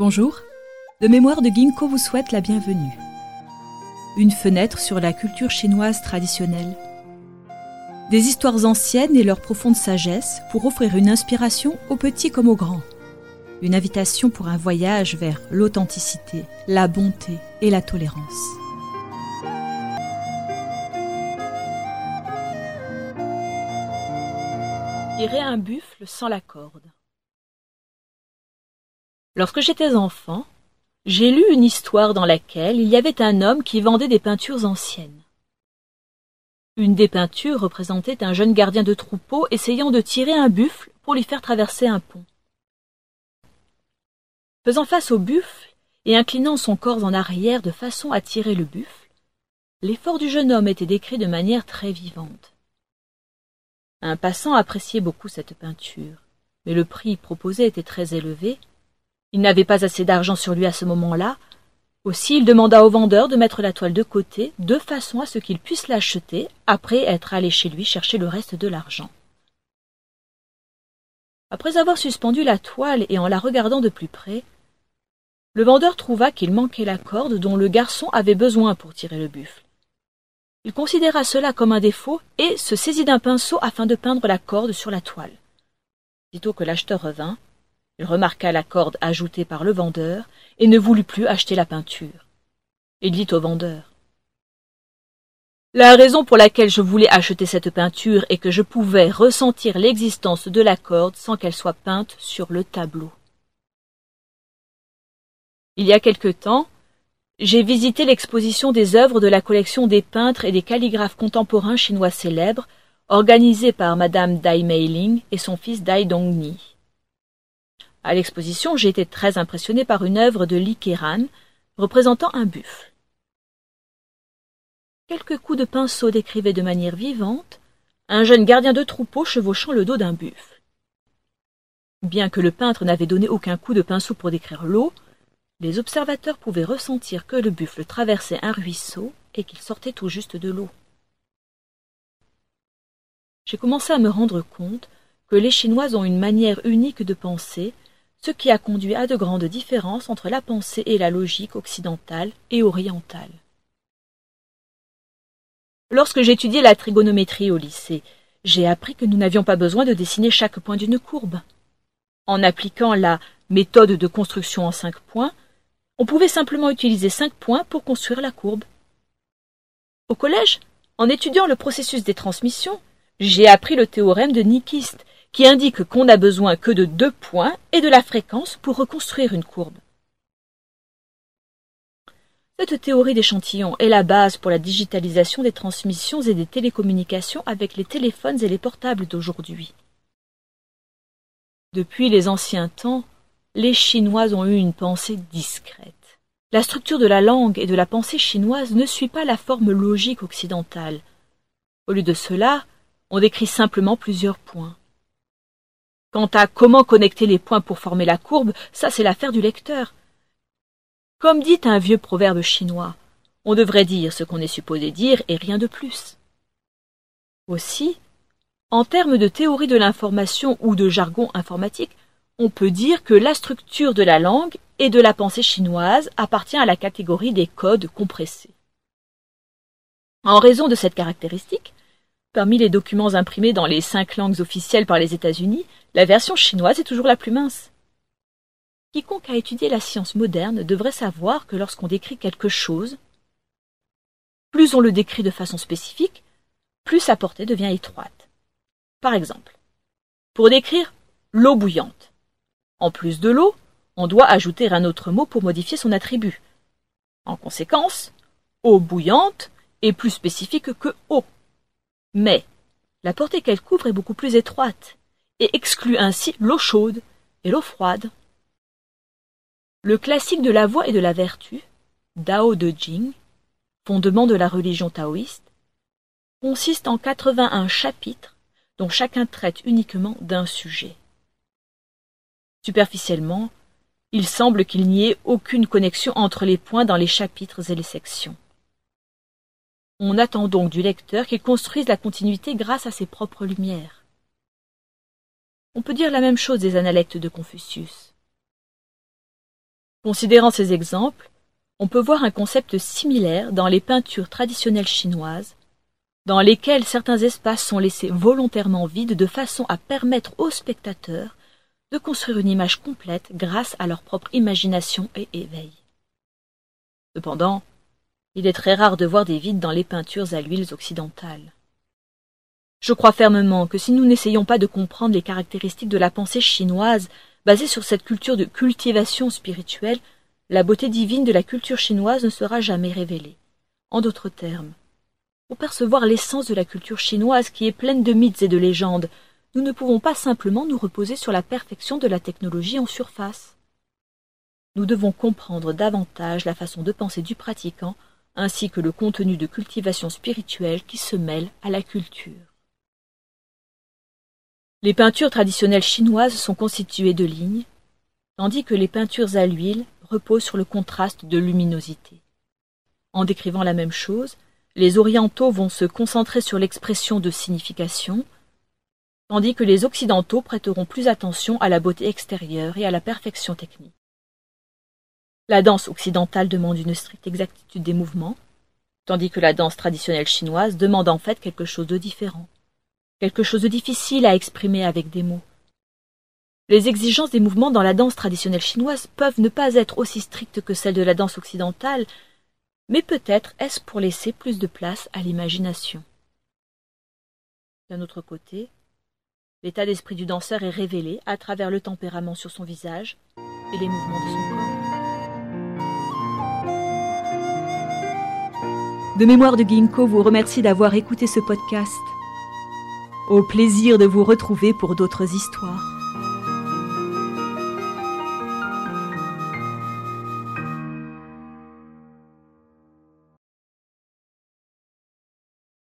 Bonjour, le mémoire de Ginkgo vous souhaite la bienvenue. Une fenêtre sur la culture chinoise traditionnelle. Des histoires anciennes et leur profonde sagesse pour offrir une inspiration aux petits comme aux grands. Une invitation pour un voyage vers l'authenticité, la bonté et la tolérance. Tirer un buffle sans la corde. Lorsque j'étais enfant, j'ai lu une histoire dans laquelle il y avait un homme qui vendait des peintures anciennes. Une des peintures représentait un jeune gardien de troupeau essayant de tirer un buffle pour lui faire traverser un pont. Faisant face au buffle et inclinant son corps en arrière de façon à tirer le buffle, l'effort du jeune homme était décrit de manière très vivante. Un passant appréciait beaucoup cette peinture, mais le prix proposé était très élevé il n'avait pas assez d'argent sur lui à ce moment-là. Aussi il demanda au vendeur de mettre la toile de côté, de façon à ce qu'il puisse l'acheter après être allé chez lui chercher le reste de l'argent. Après avoir suspendu la toile et en la regardant de plus près, le vendeur trouva qu'il manquait la corde dont le garçon avait besoin pour tirer le buffle. Il considéra cela comme un défaut et se saisit d'un pinceau afin de peindre la corde sur la toile. Sitôt que l'acheteur revint, il remarqua la corde ajoutée par le vendeur et ne voulut plus acheter la peinture. Il dit au vendeur La raison pour laquelle je voulais acheter cette peinture est que je pouvais ressentir l'existence de la corde sans qu'elle soit peinte sur le tableau. Il y a quelque temps, j'ai visité l'exposition des œuvres de la collection des peintres et des calligraphes contemporains chinois célèbres, organisée par Madame Dai Meiling et son fils Dai Dongni. À l'exposition, j'ai été très impressionné par une œuvre de Li Keran représentant un buffle. Quelques coups de pinceau décrivaient de manière vivante un jeune gardien de troupeau chevauchant le dos d'un buffle. Bien que le peintre n'avait donné aucun coup de pinceau pour décrire l'eau, les observateurs pouvaient ressentir que le buffle traversait un ruisseau et qu'il sortait tout juste de l'eau. J'ai commencé à me rendre compte que les Chinois ont une manière unique de penser ce qui a conduit à de grandes différences entre la pensée et la logique occidentale et orientale. Lorsque j'étudiais la trigonométrie au lycée, j'ai appris que nous n'avions pas besoin de dessiner chaque point d'une courbe. En appliquant la méthode de construction en cinq points, on pouvait simplement utiliser cinq points pour construire la courbe. Au collège, en étudiant le processus des transmissions, j'ai appris le théorème de Nyquist qui indique qu'on n'a besoin que de deux points et de la fréquence pour reconstruire une courbe. Cette théorie d'échantillon est la base pour la digitalisation des transmissions et des télécommunications avec les téléphones et les portables d'aujourd'hui. Depuis les anciens temps, les Chinois ont eu une pensée discrète. La structure de la langue et de la pensée chinoise ne suit pas la forme logique occidentale. Au lieu de cela, on décrit simplement plusieurs points. Quant à comment connecter les points pour former la courbe, ça c'est l'affaire du lecteur. Comme dit un vieux proverbe chinois, on devrait dire ce qu'on est supposé dire et rien de plus. Aussi, en termes de théorie de l'information ou de jargon informatique, on peut dire que la structure de la langue et de la pensée chinoise appartient à la catégorie des codes compressés. En raison de cette caractéristique, Parmi les documents imprimés dans les cinq langues officielles par les États-Unis, la version chinoise est toujours la plus mince. Quiconque a étudié la science moderne devrait savoir que lorsqu'on décrit quelque chose, plus on le décrit de façon spécifique, plus sa portée devient étroite. Par exemple, pour décrire l'eau bouillante, en plus de l'eau, on doit ajouter un autre mot pour modifier son attribut. En conséquence, eau bouillante est plus spécifique que eau. Mais la portée qu'elle couvre est beaucoup plus étroite et exclut ainsi l'eau chaude et l'eau froide. Le classique de la voie et de la vertu, Dao de Jing, fondement de la religion taoïste, consiste en 81 chapitres dont chacun traite uniquement d'un sujet. Superficiellement, il semble qu'il n'y ait aucune connexion entre les points dans les chapitres et les sections. On attend donc du lecteur qu'il construise la continuité grâce à ses propres lumières. On peut dire la même chose des analectes de Confucius. Considérant ces exemples, on peut voir un concept similaire dans les peintures traditionnelles chinoises, dans lesquelles certains espaces sont laissés volontairement vides de façon à permettre aux spectateurs de construire une image complète grâce à leur propre imagination et éveil. Cependant, il est très rare de voir des vides dans les peintures à l'huile occidentales. Je crois fermement que si nous n'essayons pas de comprendre les caractéristiques de la pensée chinoise basée sur cette culture de cultivation spirituelle, la beauté divine de la culture chinoise ne sera jamais révélée. En d'autres termes, pour percevoir l'essence de la culture chinoise qui est pleine de mythes et de légendes, nous ne pouvons pas simplement nous reposer sur la perfection de la technologie en surface. Nous devons comprendre davantage la façon de penser du pratiquant ainsi que le contenu de cultivation spirituelle qui se mêle à la culture. Les peintures traditionnelles chinoises sont constituées de lignes, tandis que les peintures à l'huile reposent sur le contraste de luminosité. En décrivant la même chose, les orientaux vont se concentrer sur l'expression de signification, tandis que les occidentaux prêteront plus attention à la beauté extérieure et à la perfection technique. La danse occidentale demande une stricte exactitude des mouvements, tandis que la danse traditionnelle chinoise demande en fait quelque chose de différent, quelque chose de difficile à exprimer avec des mots. Les exigences des mouvements dans la danse traditionnelle chinoise peuvent ne pas être aussi strictes que celles de la danse occidentale, mais peut-être est-ce pour laisser plus de place à l'imagination. D'un autre côté, l'état d'esprit du danseur est révélé à travers le tempérament sur son visage et les mouvements de son corps. De mémoire de Ginkgo vous remercie d'avoir écouté ce podcast. Au plaisir de vous retrouver pour d'autres histoires.